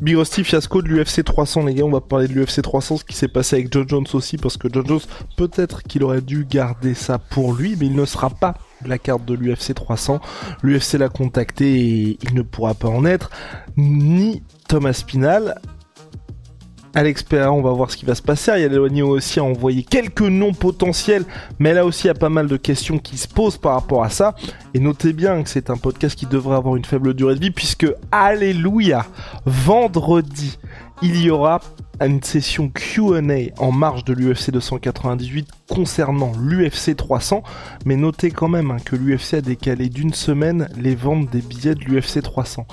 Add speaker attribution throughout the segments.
Speaker 1: Big fiasco de l'UFC 300 les gars, on va parler de l'UFC 300, ce qui s'est passé avec John Jones aussi, parce que John Jones, peut-être qu'il aurait dû garder ça pour lui, mais il ne sera pas la carte de l'UFC 300. L'UFC l'a contacté et il ne pourra pas en être. Ni Thomas Spinal. Alex Pereira, on va voir ce qui va se passer. Ariel Elwani aussi a envoyé quelques noms potentiels, mais là aussi il y a pas mal de questions qui se posent par rapport à ça. Et notez bien que c'est un podcast qui devrait avoir une faible durée de vie, puisque, alléluia, vendredi, il y aura une session Q&A en marge de l'UFC 298 concernant l'UFC 300, mais notez quand même hein, que l'UFC a décalé d'une semaine les ventes des billets de l'UFC 300.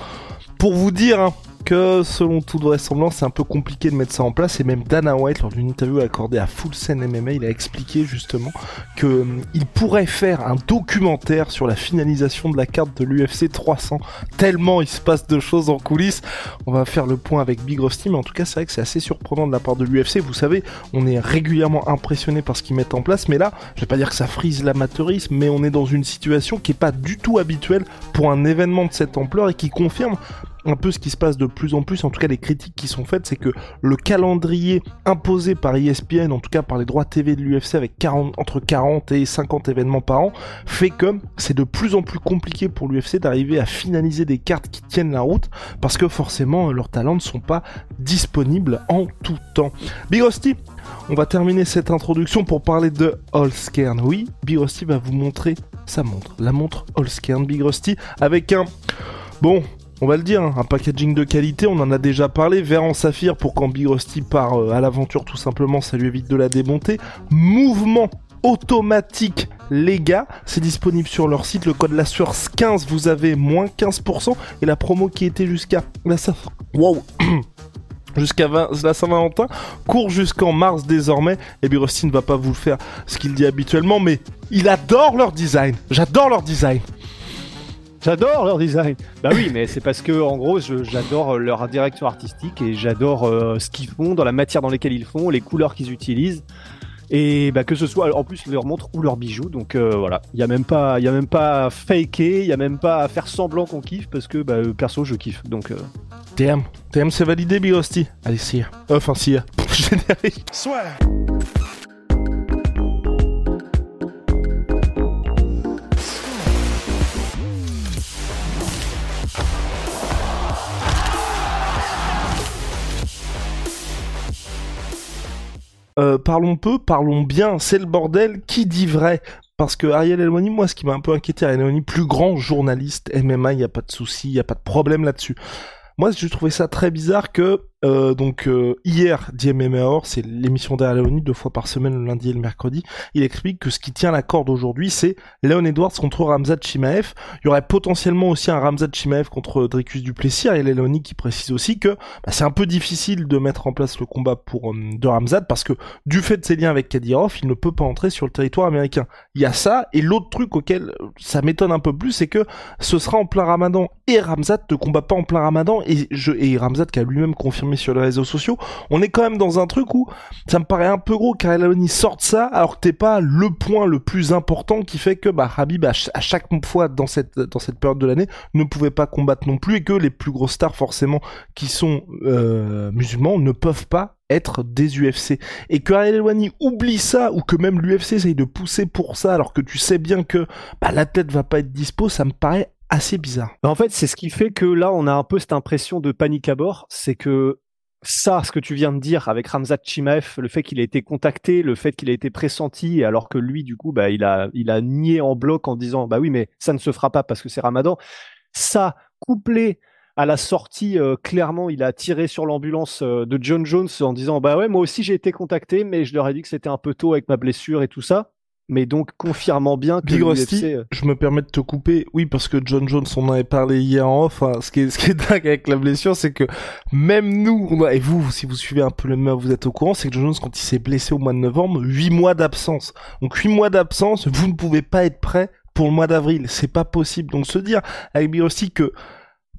Speaker 1: Pour vous dire hein, que selon toute vraisemblance, c'est un peu compliqué de mettre ça en place. Et même Dana White, lors d'une interview accordée à Full Sen MMA, il a expliqué justement que hum, il pourrait faire un documentaire sur la finalisation de la carte de l'UFC 300. Tellement il se passe de choses en coulisses. On va faire le point avec Big Rusty, mais en tout cas, c'est vrai que c'est assez surprenant de la part de l'UFC. Vous savez, on est régulièrement impressionné par ce qu'ils mettent en place, mais là, je vais pas dire que ça frise l'amateurisme, mais on est dans une situation qui est pas du tout habituelle pour un événement de cette ampleur et qui confirme un peu ce qui se passe de plus en plus, en tout cas les critiques qui sont faites, c'est que le calendrier imposé par ESPN, en tout cas par les droits TV de l'UFC avec 40, entre 40 et 50 événements par an, fait que c'est de plus en plus compliqué pour l'UFC d'arriver à finaliser des cartes qui tiennent la route, parce que forcément leurs talents ne sont pas disponibles en tout temps. Big Rusty, on va terminer cette introduction pour parler de Holskern. Oui, Big Rusty va vous montrer sa montre, la montre Holskern Big Rusty, avec un... Bon, on va le dire, hein, un packaging de qualité, on en a déjà parlé, vert en saphir pour quand Big Rusty part euh, à l'aventure tout simplement, ça lui évite de la démonter. Mouvement automatique les gars, c'est disponible sur leur site, le code la source 15, vous avez moins 15% et la promo qui était jusqu'à la wow. jusqu'à la Saint-Valentin, court jusqu'en mars désormais, et Big Rusty ne va pas vous faire ce qu'il dit habituellement, mais il adore leur design, j'adore leur design.
Speaker 2: J'adore leur design. Bah oui, mais c'est parce que en gros, j'adore leur direction artistique et j'adore euh, ce qu'ils font, dans la matière dans laquelle ils font, les couleurs qu'ils utilisent. Et bah, que ce soit en plus leur montre ou leur bijou, donc euh, voilà, il y a même pas, il y a même pas à faker, il y a même pas à faire semblant qu'on kiffe parce que bah, perso je kiffe, donc. Euh...
Speaker 1: TM, TM c'est validé, Big Allez, si, enfin si, générique.
Speaker 3: Soit.
Speaker 1: Euh, parlons peu, parlons bien, c'est le bordel, qui dit vrai? Parce que Ariel Elwani, moi, ce qui m'a un peu inquiété, Ariel Elwani, plus grand journaliste MMA, il n'y a pas de souci, il n'y a pas de problème là-dessus. Moi, je trouvais ça très bizarre que euh, donc euh, hier, DMMA Or, c'est l'émission d'Alaoni deux fois par semaine, le lundi et le mercredi. Il explique que ce qui tient la corde aujourd'hui, c'est Léon Edwards contre Ramzat Chimaev. Il y aurait potentiellement aussi un Ramzat Chimaev contre Dricus Duplessis. Et Léonie qui précise aussi que bah, c'est un peu difficile de mettre en place le combat pour euh, de Ramzat parce que du fait de ses liens avec Kadyrov, il ne peut pas entrer sur le territoire américain. Il y a ça et l'autre truc auquel ça m'étonne un peu plus, c'est que ce sera en plein Ramadan et Ramzat ne combat pas en plein Ramadan et et Ramzat qui a lui-même confirmé sur les réseaux sociaux, on est quand même dans un truc où ça me paraît un peu gros qu'Aloni sorte ça alors que t'es pas le point le plus important qui fait que bah Habib à, chaque fois dans cette dans cette période de l'année ne pouvait pas combattre non plus et que les plus grosses stars forcément qui sont euh, musulmans ne peuvent pas être des UFC et que Ariel oublie ça ou que même l'UFC essaye de pousser pour ça alors que tu sais bien que bah, l'athlète va pas être dispo, ça me paraît assez bizarre.
Speaker 2: En fait, c'est ce qui fait que là, on a un peu cette impression de panique à bord. C'est que ça, ce que tu viens de dire avec Ramzat Chimaev, le fait qu'il ait été contacté, le fait qu'il ait été pressenti, alors que lui, du coup, bah, il a, il a nié en bloc en disant, bah oui, mais ça ne se fera pas parce que c'est Ramadan. Ça, couplé à la sortie, euh, clairement, il a tiré sur l'ambulance euh, de John Jones en disant, bah ouais, moi aussi j'ai été contacté, mais je leur ai dit que c'était un peu tôt avec ma blessure et tout ça. Mais donc confirmant bien que
Speaker 1: Big Rusty,
Speaker 2: l'UFC, euh,
Speaker 1: je me permets de te couper. Oui, parce que John Jones, on en avait parlé hier en off. hein. Ce, qui est, ce qui est dingue avec la blessure, c'est que même nous, on a- et vous, si vous suivez un peu le MMA, vous êtes au courant, c'est que John Jones, quand il s'est blessé au mois de novembre, 8 mois d'absence. Donc 8 mois d'absence, vous ne pouvez pas être prêt pour le mois d'avril. C'est pas possible. Donc se dire avec Big Rusty que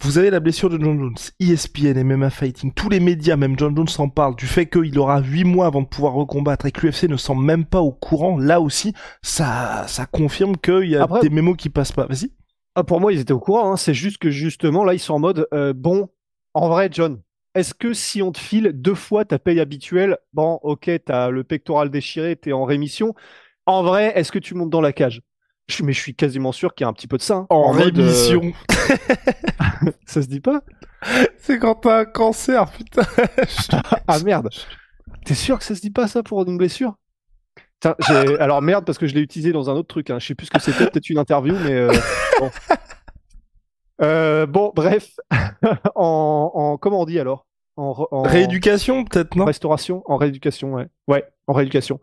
Speaker 1: vous avez la blessure de John Jones, ESPN, MMA Fighting, tous les médias, même John Jones en parle, du fait qu'il aura 8 mois avant de pouvoir recombattre et que l'UFC ne semble même pas au courant, là aussi, ça, ça confirme qu'il y a
Speaker 2: Après-
Speaker 1: des mémos qui passent pas. Vas-y.
Speaker 2: Ah, pour moi, ils étaient au courant. hein. C'est juste que justement, là, ils sont en mode euh, bon, en vrai, John, est-ce que si on te file deux fois ta paye habituelle, bon, ok, t'as le pectoral déchiré, t'es en rémission. En vrai, est-ce que tu montes dans la cage? Je- Mais je suis quasiment sûr qu'il y a un petit peu de ça. hein.
Speaker 1: En,
Speaker 2: mode, euh,
Speaker 1: rémission.
Speaker 2: ça se dit pas
Speaker 1: C'est quand t'as un cancer, putain.
Speaker 2: Ah merde T'es sûr que ça se dit pas ça pour une blessure? Alors merde parce que je l'ai utilisé dans un autre truc. Hein. Je sais plus ce que c'était, peut-être une interview, mais euh, bon. Euh, bon, bref, en, en comment on dit alors? En
Speaker 1: Rééducation, peut-être, non?
Speaker 2: Restauration, en rééducation, ouais, ouais, en rééducation.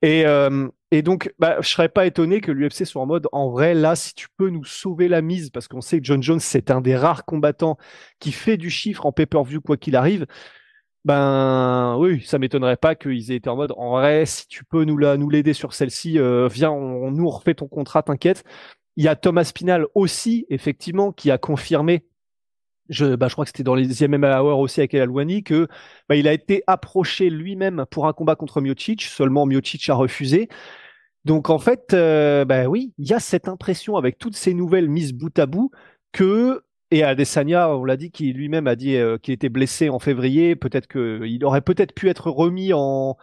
Speaker 2: Et euh, et donc, bah, je serais pas étonné que l'UFC soit en mode, en vrai, là, si tu peux nous sauver la mise, parce qu'on sait que John Jones c'est un des rares combattants qui fait du chiffre en pay-per-view quoi qu'il arrive. Ben oui, ça m'étonnerait pas qu'ils aient été en mode en vrai, si tu peux nous la, nous l'aider sur celle-ci, euh, viens, on, on nous refait ton contrat, t'inquiète. Il y a Thomas Pinal aussi, effectivement, qui a confirmé. Je, bah, je crois que c'était dans les MMA Hour aussi avec El Alwani que bah, il a été approché lui-même pour un combat contre Miocic. Seulement Miocic a refusé. Donc en fait, euh, bah oui, il y a cette impression avec toutes ces nouvelles mises bout à bout que et Adesanya, on l'a dit, qui lui-même a dit euh, qu'il était blessé en février. Peut-être qu'il aurait peut-être pu être remis en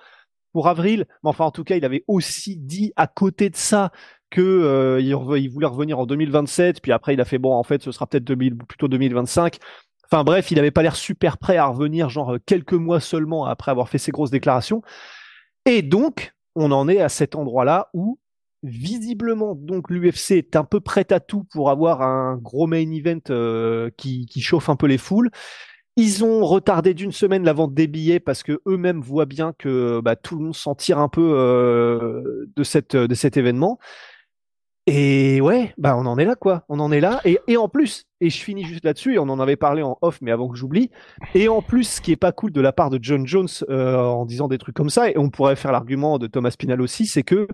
Speaker 2: pour avril, mais enfin en tout cas, il avait aussi dit à côté de ça que euh, il voulait revenir en 2027. Puis après, il a fait bon, en fait, ce sera peut-être 2000 plutôt 2025. Enfin bref, il n'avait pas l'air super prêt à revenir, genre euh, quelques mois seulement après avoir fait ses grosses déclarations. Et donc, on en est à cet endroit-là où visiblement donc l'UFC est un peu prêt à tout pour avoir un gros main event euh, qui, qui chauffe un peu les foules. Ils ont retardé d'une semaine la vente des billets parce que eux-mêmes voient bien que bah, tout le monde s'en tire un peu euh, de, cette, de cet événement. Et ouais, bah on en est là quoi, on en est là. Et, en plus, et je finis juste là-dessus, et on en avait parlé en off, mais avant que j'oublie. Et en plus, ce qui est pas cool de la part de John Jones euh, en disant des trucs comme ça, et on pourrait faire l'argument de Thomas Pinal aussi, c'est que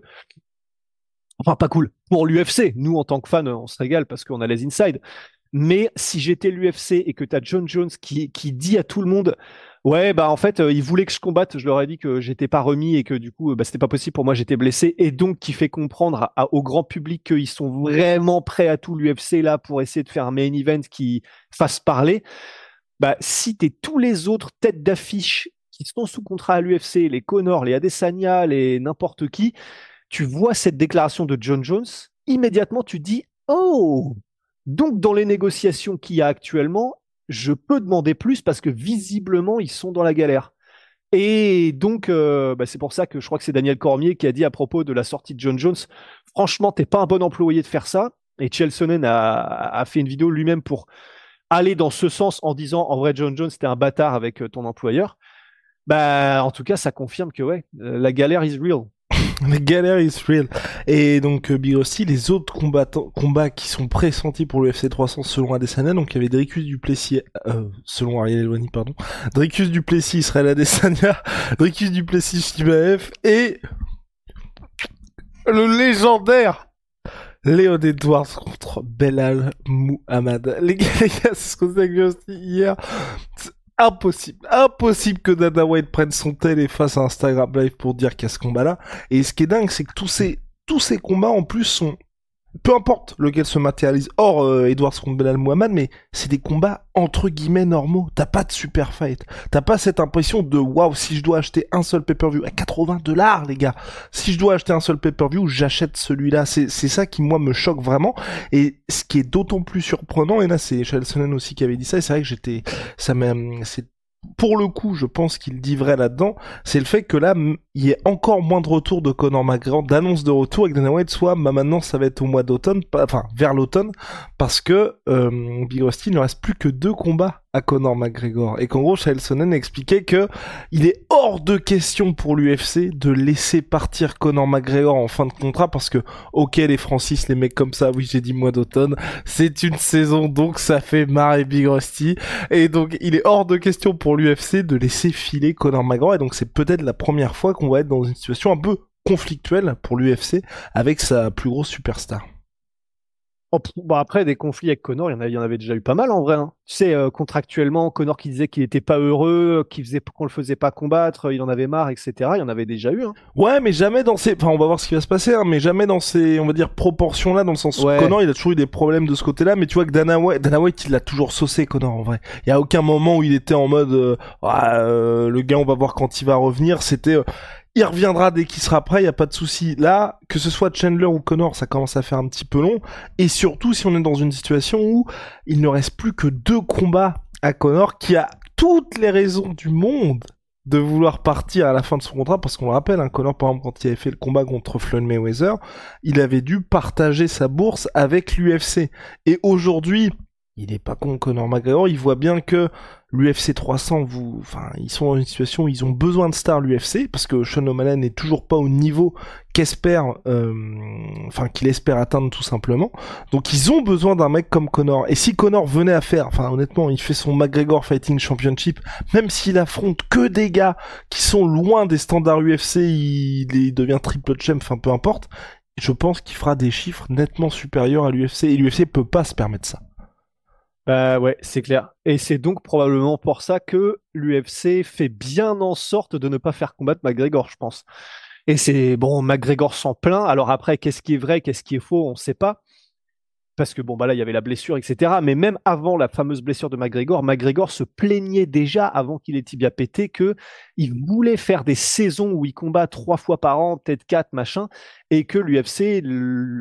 Speaker 2: enfin pas cool pour l'UFC. Nous en tant que fans, on se régale parce qu'on a les inside. Mais si j'étais l'UFC et que tu as John Jones qui, qui dit à tout le monde Ouais, bah en fait, euh, il voulait que je combatte. Je leur ai dit que j'étais pas remis et que du coup, euh, bah, c'était pas possible pour moi, j'étais blessé. Et donc, qui fait comprendre au grand public qu'ils sont vraiment prêts à tout l'UFC là pour essayer de faire un main event qui fasse parler. Bah, si t'es tous les autres têtes d'affiche qui sont sous contrat à l'UFC, les Connor, les Adesanya, les n'importe qui, tu vois cette déclaration de John Jones, immédiatement tu dis Oh Donc dans les négociations qu'il y a actuellement, je peux demander plus parce que visiblement ils sont dans la galère. Et donc, euh, bah, c'est pour ça que je crois que c'est Daniel Cormier qui a dit à propos de la sortie de John Jones, franchement, t'es pas un bon employé de faire ça. Et Chelsonen a, fait une vidéo lui-même pour aller dans ce sens en disant, en vrai, John Jones, t'es un bâtard avec euh, ton employeur. Bah, en tout cas, ça confirme que euh, la galère is real.
Speaker 1: La galère is real. Et donc, euh, Big aussi, les autres combattants, combats qui sont pressentis pour le FC 300 selon Adesanya, donc il y avait Dricus Duplessis, euh, selon Ariel Elwani, pardon, Dricus Duplessis, Israël Adesanya, Dricus Duplessis, Shibaef, et le légendaire Léon Edwards contre Belal Muhammad. Les gars, les gars, c'est ce qu'on s'est hier. Impossible, impossible que Dana White prenne son tel et fasse un Instagram live pour dire qu'il y a ce combat-là. Et ce qui est dingue, c'est que tous ces, tous ces combats en plus sont, peu importe lequel se matérialise, hors euh, Edwards contre Belal Muhammad, mais c'est des combats entre guillemets normaux. T'as pas de super fight. T'as pas cette impression de waouh, si je dois acheter un seul pay-per-view à 80 dollars, les gars. Si je dois acheter un seul pay-per-view, j'achète celui-là. C'est, ça qui, moi, me choque vraiment. Et ce qui est d'autant plus surprenant, et là, c'est Chelsonen aussi qui avait dit ça, et c'est vrai que j'étais, ça m'a, c'est, pour le coup, je pense qu'il dit vrai là-dedans, c'est le fait que là, il y ait encore moins de retour de Conor McGregor, d'annonce de retour, et que Dana White soit, bah maintenant, ça va être au mois d'automne, enfin, vers l'automne, parce que euh, Big Rusty, il ne reste plus que deux combats à Conor McGregor. Et qu'en gros Chael Sonnen expliquait que il est hors de question pour l'UFC de laisser partir Conor McGregor en fin de contrat parce que ok les Francis les mecs comme ça oui j'ai dit mois d'automne c'est une saison donc ça fait marrer Big Rusty. Et donc il est hors de question pour l'UFC de laisser filer Conor McGregor. Et donc c'est peut-être la première fois qu'on va être dans une situation un peu conflictuelle pour l'UFC avec sa plus grosse superstar.
Speaker 2: Oh, bon, après, des conflits avec Connor, il y en, avait, déjà eu pas mal en vrai. Hein. Tu sais, euh, contractuellement, Connor qui disait qu'il était pas heureux, qu'il faisait qu'on le faisait pas combattre, il en avait marre, etc. Il y en avait déjà eu. Hein.
Speaker 1: Ouais, mais jamais dans ces. Enfin, on va voir ce qui va se passer, hein, mais jamais dans ces, on va dire, proportions-là, dans le sens où Connor, il a toujours eu des problèmes de ce côté-là, mais tu vois que Dana White, Dana White, il l'a toujours saucé, Connor, en vrai. Il y a aucun moment où il était en mode, euh, ah, euh, le gars, on va voir quand il va revenir. C'était, il reviendra dès qu'il sera prêt, il y a pas de souci. Là, que ce soit Chandler ou Connor, ça commence à faire un petit peu long. Et surtout, si on est dans une situation où il ne reste plus que deux combats à Connor, qui a toutes les raisons du monde de vouloir partir à la fin de son contrat, parce qu'on le rappelle, hein, Connor, par exemple, quand il avait fait le combat contre Floyd Mayweather, il avait dû partager sa bourse avec l'UFC. Et aujourd'hui, il est pas con Conor McGregor, il voit bien que l'UFC 300, vous, enfin, ils sont dans une situation où ils ont besoin de stars l'UFC parce que Sean O'Malley n'est toujours pas au niveau qu'espère, euh, enfin, qu'il espère atteindre tout simplement. Donc ils ont besoin d'un mec comme Conor. Et si Conor venait à faire, enfin, honnêtement, il fait son McGregor Fighting Championship, même s'il affronte que des gars qui sont loin des standards UFC, il, il devient triple champ, enfin, peu importe. Je pense qu'il fera des chiffres nettement supérieurs à l'UFC et l'UFC peut pas se permettre ça.
Speaker 2: Bah ouais, c'est clair. Et c'est donc probablement pour ça que l'UFC fait bien en sorte de ne pas faire combattre McGregor, je pense. Et c'est bon, McGregor s'en plaint. Alors après, qu'est-ce qui est vrai, qu'est-ce qui est faux, on ne sait pas parce que bon bah là il y avait la blessure etc mais même avant la fameuse blessure de McGregor McGregor se plaignait déjà avant qu'il ait tibia pété que il voulait faire des saisons où il combat trois fois par an peut-être quatre machin et que l'UFC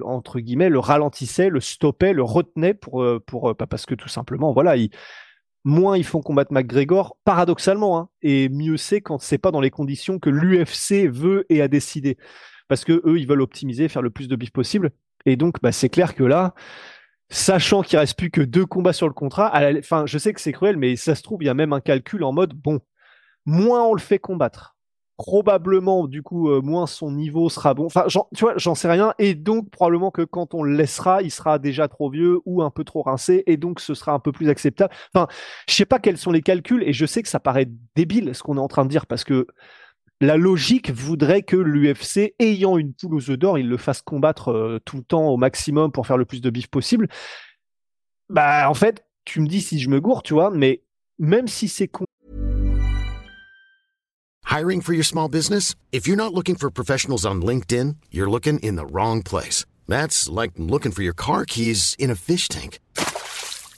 Speaker 2: entre guillemets le ralentissait le stoppait le retenait pour euh, pour euh, parce que tout simplement voilà moins ils font combattre McGregor, paradoxalement, hein, et mieux c'est quand c'est pas dans les conditions que l'UFC veut et a décidé. Parce que eux, ils veulent optimiser, faire le plus de bif possible. Et donc, bah, c'est clair que là, sachant qu'il reste plus que deux combats sur le contrat, enfin, je sais que c'est cruel, mais ça se trouve, il y a même un calcul en mode, bon, moins on le fait combattre, probablement, du coup, euh, moins son niveau sera bon. Enfin, tu vois, j'en sais rien. Et donc, probablement que quand on le laissera, il sera déjà trop vieux ou un peu trop rincé, et donc ce sera un peu plus acceptable. Enfin, je sais pas quels sont les calculs, et je sais que ça paraît débile ce qu'on est en train de dire, parce que la logique voudrait que l'UFC, ayant une poule aux œufs d'or, il le fasse combattre euh, tout le temps au maximum pour faire le plus de bif possible. Bah, en fait, tu me dis si je me gourre, tu vois, mais même si c'est con.
Speaker 4: Hiring for your small business? If you're not looking for professionals on LinkedIn, you're looking in the wrong place. That's like looking for your car keys in a fish tank.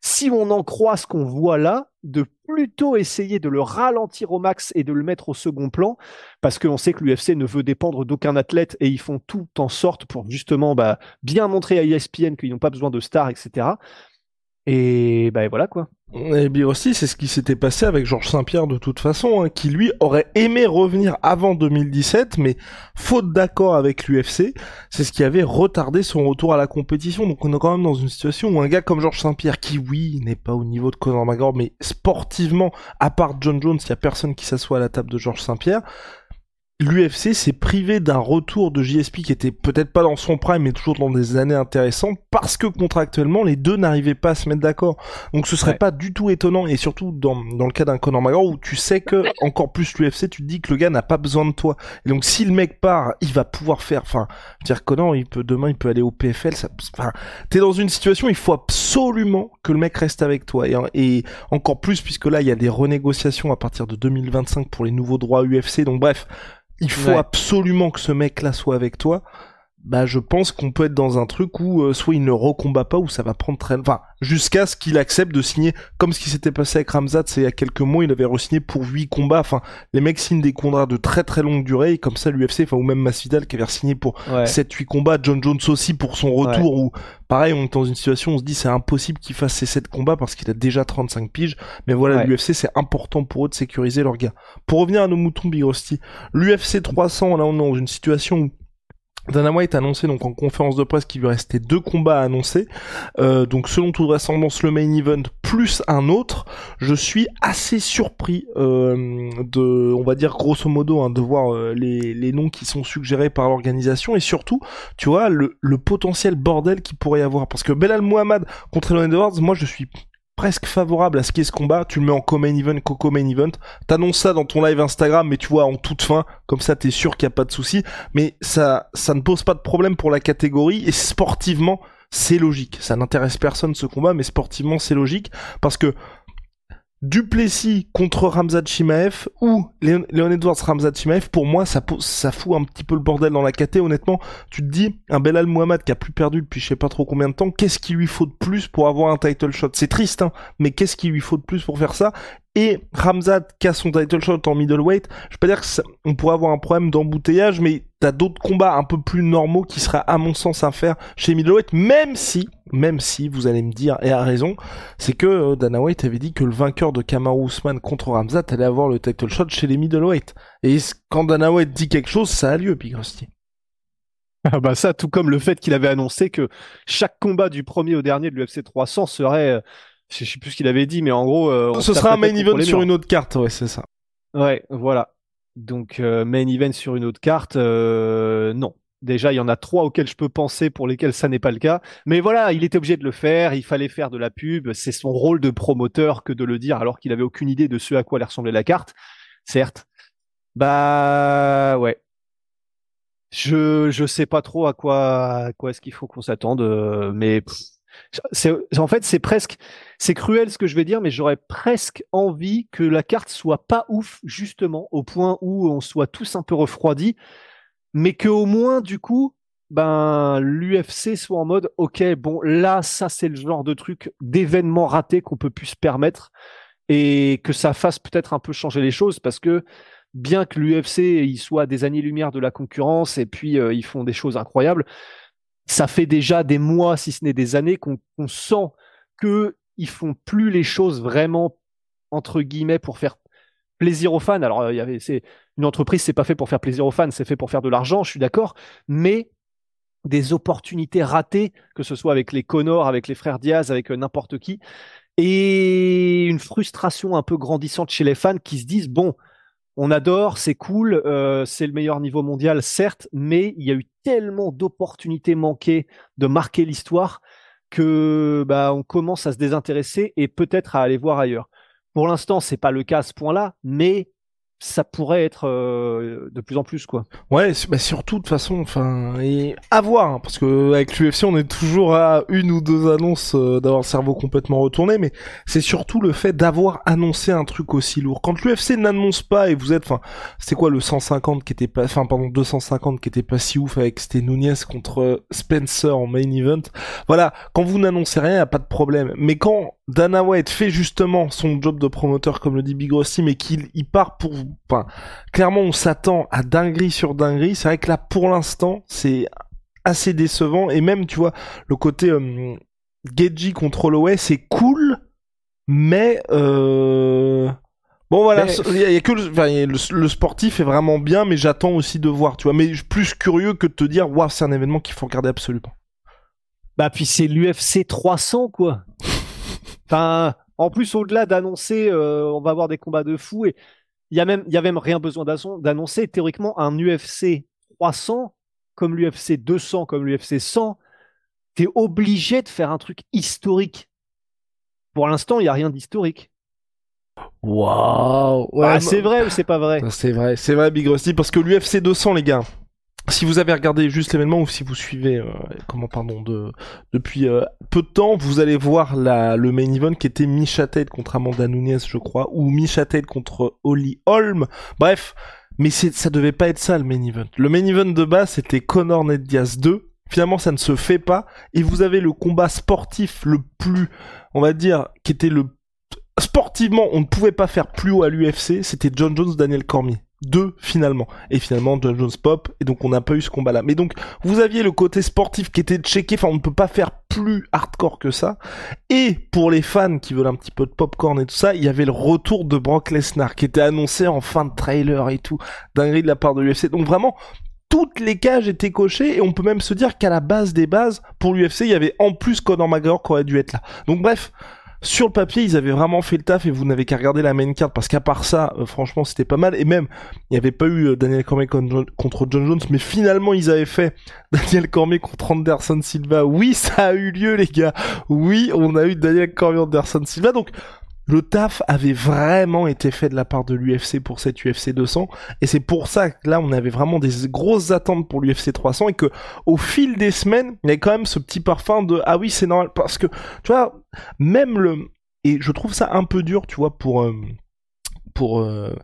Speaker 2: si on en croit ce qu'on voit là, de plutôt essayer de le ralentir au max et de le mettre au second plan, parce qu'on sait que l'UFC ne veut dépendre d'aucun athlète et ils font tout en sorte pour justement bah, bien montrer à ESPN qu'ils n'ont pas besoin de stars, etc. Et ben voilà quoi.
Speaker 1: Et bien aussi, c'est ce qui s'était passé avec Georges Saint-Pierre de toute façon, hein, qui lui aurait aimé revenir avant 2017, mais faute d'accord avec l'UFC, c'est ce qui avait retardé son retour à la compétition. Donc on est quand même dans une situation où un gars comme Georges Saint-Pierre, qui oui, n'est pas au niveau de Conor McGregor, mais sportivement, à part John Jones, il y a personne qui s'assoit à la table de Georges Saint-Pierre, l'UFC s'est privé d'un retour de JSP qui était peut-être pas dans son prime mais toujours dans des années intéressantes parce que contractuellement les deux n'arrivaient pas à se mettre d'accord. Donc ce serait pas du tout étonnant et surtout dans, dans le cas d'un Conor McGregor où tu sais que encore plus l'UFC tu te dis que le gars n'a pas besoin de toi. Et donc si le mec part, il va pouvoir faire enfin dire Conor il peut demain il peut aller au PFL ça enfin t'es dans une situation il faut absolument que le mec reste avec toi et, et encore plus puisque là il y a des renégociations à partir de 2025 pour les nouveaux droits UFC donc bref il faut absolument que ce mec-là soit avec toi. Bah je pense qu'on peut être dans un truc où euh, soit il ne recombat pas ou ça va prendre très enfin jusqu'à ce qu'il accepte de signer comme ce qui s'était passé avec Ramzat c'est il y a quelques mois il avait re-signé pour 8 combats. Enfin les mecs signent des contrats de très très longue durée et comme ça l'UFC enfin ou même Masvidal qui avait signé pour 7 8 combats. John Jones aussi pour son retour où pareil on est dans une situation où on se dit c'est impossible qu'il fasse ces 7 combats parce qu'il a déjà 35 piges. Mais voilà l'UFC c'est important pour eux de sécuriser leurs gars. Pour revenir à nos moutons Big Rusty l'UFC 300 là on est dans une situation où Dana White a annoncé donc en conférence de presse qu'il lui restait deux combats à annoncer. Euh, donc selon toute vraisemblance le main event plus un autre. Je suis assez surpris euh, de, on va dire grosso modo, hein, de voir euh, les, noms qui sont suggérés par l'organisation et surtout, tu vois, le, potentiel bordel qu'il pourrait y avoir. Parce que Belal Muhammad contre Elon Edwards, moi je suis presque favorable à ce qu'est ce combat, tu le mets en co-main event, coco main event, t'annonces ça dans ton live Instagram, mais tu vois en toute fin, comme ça t'es sûr qu'il n'y a pas de souci, mais ça, ça ne pose pas de problème pour la catégorie et sportivement c'est logique. Ça n'intéresse personne ce combat, mais sportivement c'est logique. Parce que Duplessis contre Ramzat Chimaev ou Léon Edwards Ramzat Chimaev, pour moi, ça, ça fout un petit peu le bordel dans la KT. Honnêtement, tu te dis, un Belal Mohamed qui a plus perdu depuis je sais pas trop combien de temps, qu'est-ce qu'il lui faut de plus pour avoir un title shot? C'est triste, hein, mais qu'est-ce qu'il lui faut de plus pour faire ça? Et Ramzat qui a son title shot en middleweight, je peux dire qu'on pourrait avoir un problème d'embouteillage, mais t'as d'autres combats un peu plus normaux qui seraient à mon sens à faire chez middleweight, même si, même si vous allez me dire, et à raison, c'est que euh, Dana White avait dit que le vainqueur de Kamaru Usman contre Ramzat allait avoir le title shot chez les middleweight. Et quand Dana White dit quelque chose, ça a lieu, Pigrosty.
Speaker 2: Ah bah ça, tout comme le fait qu'il avait annoncé que chaque combat du premier au dernier de l'UFC 300 serait euh, je sais plus ce qu'il avait dit, mais en gros. Euh,
Speaker 1: ce sera un main event sur une autre carte, ouais, c'est ça.
Speaker 2: Ouais, voilà. Donc, euh, main event sur une autre carte, euh, non. Déjà, il y en a trois auxquels je peux penser pour lesquels ça n'est pas le cas. Mais voilà, il était obligé de le faire, il fallait faire de la pub. C'est son rôle de promoteur que de le dire alors qu'il avait aucune idée de ce à quoi allait ressembler la carte. Certes. Bah, ouais. Je, je sais pas trop à quoi, à quoi est-ce qu'il faut qu'on s'attende, mais en fait, c'est presque, c'est cruel ce que je vais dire, mais j'aurais presque envie que la carte soit pas ouf, justement, au point où on soit tous un peu refroidis, mais que au moins, du coup, ben, l'UFC soit en mode, ok, bon, là, ça, c'est le genre de truc, d'événement raté qu'on peut plus se permettre, et que ça fasse peut-être un peu changer les choses, parce que, bien que l'UFC, il soit des années-lumière de la concurrence, et puis euh, ils font des choses incroyables, ça fait déjà des mois, si ce n'est des années, qu'on sent que ils font plus les choses vraiment entre guillemets pour faire plaisir aux fans. Alors il y avait, c'est une entreprise, c'est pas fait pour faire plaisir aux fans, c'est fait pour faire de l'argent, je suis d'accord, mais des opportunités ratées, que ce soit avec les Connors, avec les frères Diaz, avec euh, n'importe qui, et une frustration un peu grandissante chez les fans qui se disent bon, on adore, c'est cool, euh, c'est le meilleur niveau mondial, certes, mais il y a eu tellement d'opportunités manquées de marquer l'histoire que bah, on commence à se désintéresser et peut-être à aller voir ailleurs. Pour l'instant, c'est pas le cas à ce point-là, mais ça pourrait être euh, de plus en plus quoi.
Speaker 1: Ouais, bah surtout de façon, enfin, et à voir, hein, parce que avec l'UFC on est toujours à une ou deux annonces euh, d'avoir le cerveau complètement retourné, mais c'est surtout le fait d'avoir annoncé un truc aussi lourd. Quand l'UFC n'annonce pas et vous êtes, enfin, c'était quoi le 150 qui était pas, enfin pardon 250 qui était pas si ouf avec c'était Nunez contre Spencer en main event. Voilà, quand vous n'annoncez rien, y a pas de problème. Mais quand Dana White fait justement son job de promoteur comme le dit Big Rossi, mais qu'il il part pour Enfin, clairement, on s'attend à dinguerie sur dinguerie. C'est vrai que là, pour l'instant, c'est assez décevant. Et même, tu vois, le côté euh, Geji contre Holloway, c'est cool, mais euh... Bon voilà, il y, a que le, sportif est vraiment bien, mais j'attends aussi de voir, tu vois. Mais plus curieux que de te dire, waouh, c'est un événement qu'il faut regarder absolument.
Speaker 2: Bah puis c'est l'UFC 300 quoi. Enfin, en plus au-delà d'annoncer, euh, on va avoir des combats de fou et il y a même, il y a même rien besoin d'annoncer. Théoriquement, un UFC 300 comme l'UFC 200, comme l'UFC 100, tu es obligé de faire un truc historique. Pour l'instant, il n'y a rien d'historique.
Speaker 1: Waouh!
Speaker 2: Ouais, c'est vrai ou c'est pas vrai?
Speaker 1: C'est vrai, c'est vrai, Big Rusty, parce que l'UFC 200, les gars, si vous avez regardé juste l'événement ou si vous suivez, euh, comment pardon, de, depuis euh, peu de temps, vous allez voir la, le main event qui était Misha contre Amanda Nunes, je crois, ou Misha Tate contre Holly Holm. Bref, mais ça devait pas être ça le main event. Le main event de base c'était Conor Ned Diaz 2. Finalement, ça ne se fait pas. Et vous avez le combat sportif le plus, on va dire, qui était le sportivement, on ne pouvait pas faire plus haut à l'UFC. C'était John Jones, Daniel Cormier deux finalement. Et finalement, John Jones pop, et donc on n'a pas eu ce combat-là. Mais donc, vous aviez le côté sportif qui était checké, enfin on ne peut pas faire plus hardcore que ça. Et pour les fans qui veulent un petit peu de popcorn et tout ça, il y avait le retour de Brock Lesnar qui était annoncé en fin de trailer et tout, dinguerie de la part de l'UFC. Donc vraiment, toutes les cages étaient cochées et on peut même se dire qu'à la base des bases, pour l'UFC, il y avait en plus Conor McGregor qui aurait dû être là. Donc bref, sur le papier, ils avaient vraiment fait le taf et vous n'avez qu'à regarder la main card parce qu'à part ça, euh, franchement, c'était pas mal. Et même, il n'y avait pas eu euh, Daniel Cormier contre John Jones, mais finalement, ils avaient fait Daniel Cormier contre Anderson Silva. Oui, ça a eu lieu, les gars. Oui, on a eu Daniel Cormier Anderson Silva. Donc, le taf avait vraiment été fait de la part de l'UFC pour cette UFC 200 et c'est pour ça que là on avait vraiment des grosses attentes pour l'UFC 300 et que au fil des semaines il y avait quand même ce petit parfum de ah oui c'est normal parce que tu vois même le et je trouve ça un peu dur tu vois pour euh, pour euh,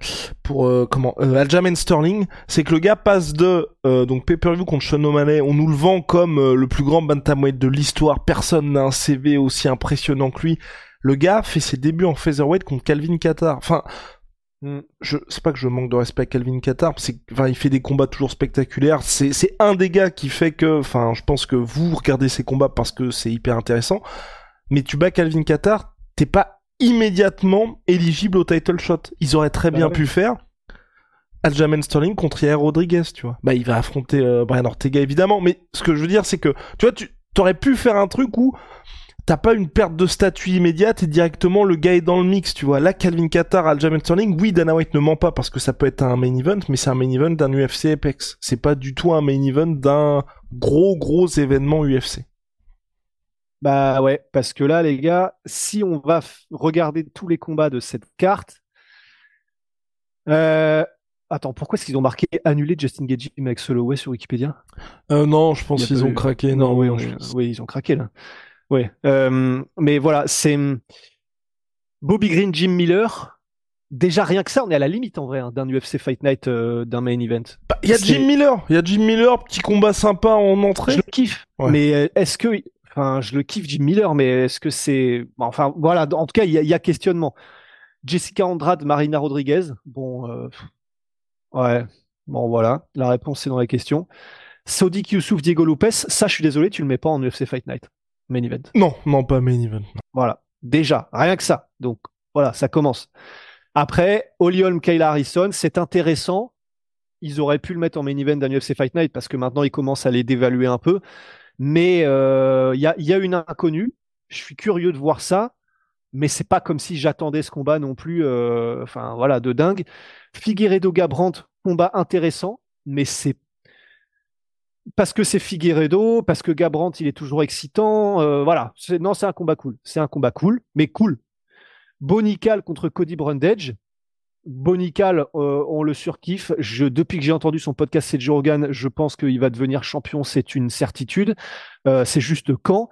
Speaker 1: pour euh, comment Aljamain Sterling, c'est que le gars passe de donc pay-per-view contre Sean O'Malley, on nous le vend comme le plus grand bantamweight de l'histoire, personne n'a un CV aussi impressionnant que lui. Le gars fait ses débuts en featherweight contre Calvin Qatar. Enfin, hmm, je c'est pas que je manque de respect à Calvin Qatar, c'est enfin il fait des combats toujours spectaculaires. C'est c'est un des gars qui fait que enfin je pense que vous regardez ses combats parce que c'est hyper intéressant. Mais tu bats Calvin Qatar, t'es pas immédiatement éligible au title shot. Ils auraient très bah bien pu faire Aljamain Sterling contre Yair Rodriguez, tu vois. Bah il va affronter euh, Brian Ortega évidemment, mais ce que je veux dire c'est que tu vois tu t'aurais pu faire un truc où t'as pas une perte de statut immédiate et directement le gars est dans le mix, tu vois. Là, Calvin Qatar, Aljamain Sterling, oui, Dana White ne ment pas parce que ça peut être un main event, mais c'est un main event d'un UFC Apex. C'est pas du tout un main event d'un gros, gros événement UFC.
Speaker 2: Bah ouais, parce que là, les gars, si on va regarder tous les combats de cette carte, euh... Attends, pourquoi est-ce qu'ils ont marqué annuler Justin Gage et Max Holloway sur Wikipédia?
Speaker 1: Euh, Non, je pense qu'ils ont craqué. Non,
Speaker 2: oui, oui, ils ont craqué là. Oui, euh, mais voilà, c'est Bobby Green, Jim Miller. Déjà rien que ça, on est à la limite en vrai hein, d'un UFC Fight Night, euh, d'un main event.
Speaker 1: Bah, il y a Jim Miller, il y a Jim Miller, petit combat sympa en entrée.
Speaker 2: Je le kiffe, mais euh, est-ce que, enfin, je le kiffe Jim Miller, mais est-ce que c'est, enfin, voilà, en tout cas, il y, a questionnement. Jessica Andrade, Marina Rodriguez, bon, ouais, bon voilà, la réponse est dans la question. Sodiq Youssouf, Diego Lopez, ça, je suis désolé, tu le mets pas en UFC Fight Night main event.
Speaker 1: Non, non, pas main event.
Speaker 2: Voilà, déjà, rien que ça. Donc voilà, ça commence. Après, Holly Kayla Harrison, c'est intéressant. Ils auraient pu le mettre en main event d'un UFC Fight Night parce que maintenant ils commencent à les dévaluer un peu. Mais euh, il y, a, une inconnue. Je suis curieux de voir ça, mais c'est pas comme si j'attendais ce combat non plus. Euh, enfin voilà, de dingue. Figueredo Gabrandt, combat intéressant, mais c'est parce que c'est Figueredo, parce que Gabrandt il est toujours excitant, euh, voilà. Non, c'est un combat cool. C'est un combat cool, mais cool. Bonical contre Cody Brundage. Bonical, euh, on le surkiffe. Je, depuis que j'ai entendu son podcast C'est Rogan, je pense qu'il va devenir champion, c'est une certitude. Euh, c'est juste quand.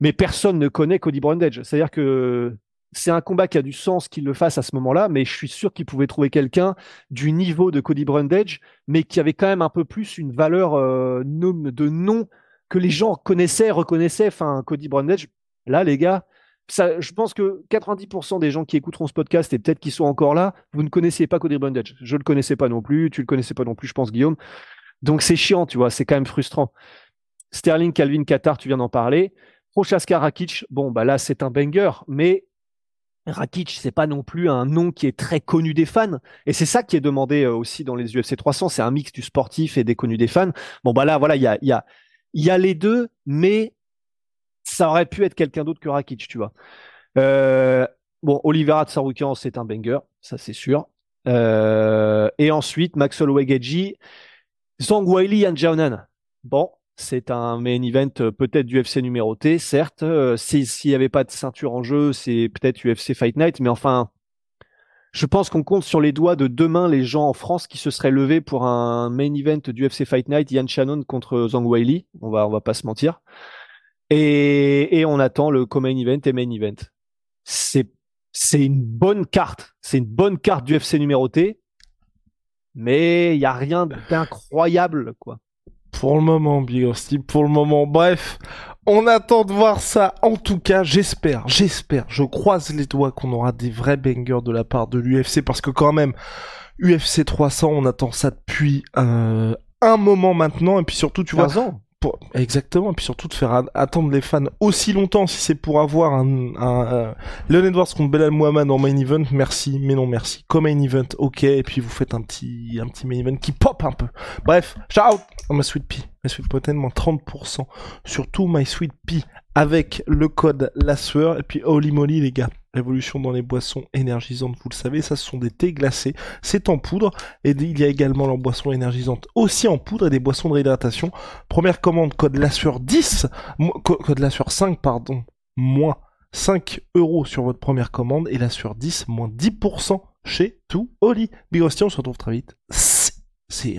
Speaker 2: Mais personne ne connaît Cody Brundage. C'est-à-dire que c'est un combat qui a du sens qu'il le fasse à ce moment-là, mais je suis sûr qu'il pouvait trouver quelqu'un du niveau de Cody Brundage, mais qui avait quand même un peu plus une valeur euh, de nom que les gens connaissaient, reconnaissaient. Enfin, Cody Brundage, là, les gars, ça, je pense que 90% des gens qui écouteront ce podcast et peut-être qu'ils sont encore là, vous ne connaissiez pas Cody Brundage. Je le connaissais pas non plus, tu le connaissais pas non plus, je pense, Guillaume. Donc c'est chiant, tu vois, c'est quand même frustrant. Sterling, Calvin, Qatar, tu viens d'en parler. Prochaska Rakic, bon, bah là, c'est un banger, mais Rakic, c'est pas non plus un nom qui est très connu des fans, et c'est ça qui est demandé euh, aussi dans les UFC 300. C'est un mix du sportif et des connus des fans. Bon bah là, voilà, il y a, y a, y a les deux, mais ça aurait pu être quelqu'un d'autre que Rakic, tu vois. Euh, bon, Olivera Tsaroukian, c'est un banger, ça c'est sûr. Euh, et ensuite, Maxwell Wegeji, Zhang Weili, Bon, c'est un main event euh, peut-être du UFC numéroté, certes. Euh, s'il n'y avait pas de ceinture en jeu, c'est peut-être UFC Fight Night, mais enfin, je pense qu'on compte sur les doigts de demain les gens en France qui se seraient levés pour un main event du UFC Fight Night, Ian Shannon contre Zhang Weili. On va, on va pas se mentir. Et, et on attend le co-main event et main event. C'est, c'est une bonne carte. C'est une bonne carte du UFC numéroté. mais il y a rien d'incroyable, quoi.
Speaker 1: Pour le moment, Big pour le moment. Bref, on attend de voir ça. En tout cas, j'espère, j'espère, je croise les doigts qu'on aura des vrais bangers de la part de l'UFC parce que quand même, UFC 300, on attend ça depuis euh, un moment maintenant et puis surtout, tu vois,
Speaker 2: ans.
Speaker 1: Exactement, et puis surtout de faire attendre les fans aussi longtemps si c'est pour avoir un, un, euh, Leon Edwards contre Belal Muhammad en main event, merci, mais non merci. Comme main event, ok, et puis vous faites un petit, un petit main event qui pop un peu. Bref, à ma Sweet Pea, ma Sweet potentiellement 30%, surtout My Sweet Pea avec le code la sueur, et puis holy moly les gars, Révolution dans les boissons énergisantes, vous le savez, ça ce sont des thés glacés, c'est en poudre, et il y a également leurs boissons énergisantes aussi en poudre et des boissons de réhydratation. Première commande, code la sueur 10, code la sueur 5, pardon, moins 5 euros sur votre première commande, et la sueur 10, moins 10% chez tout Oli. Big on se retrouve très vite. C'est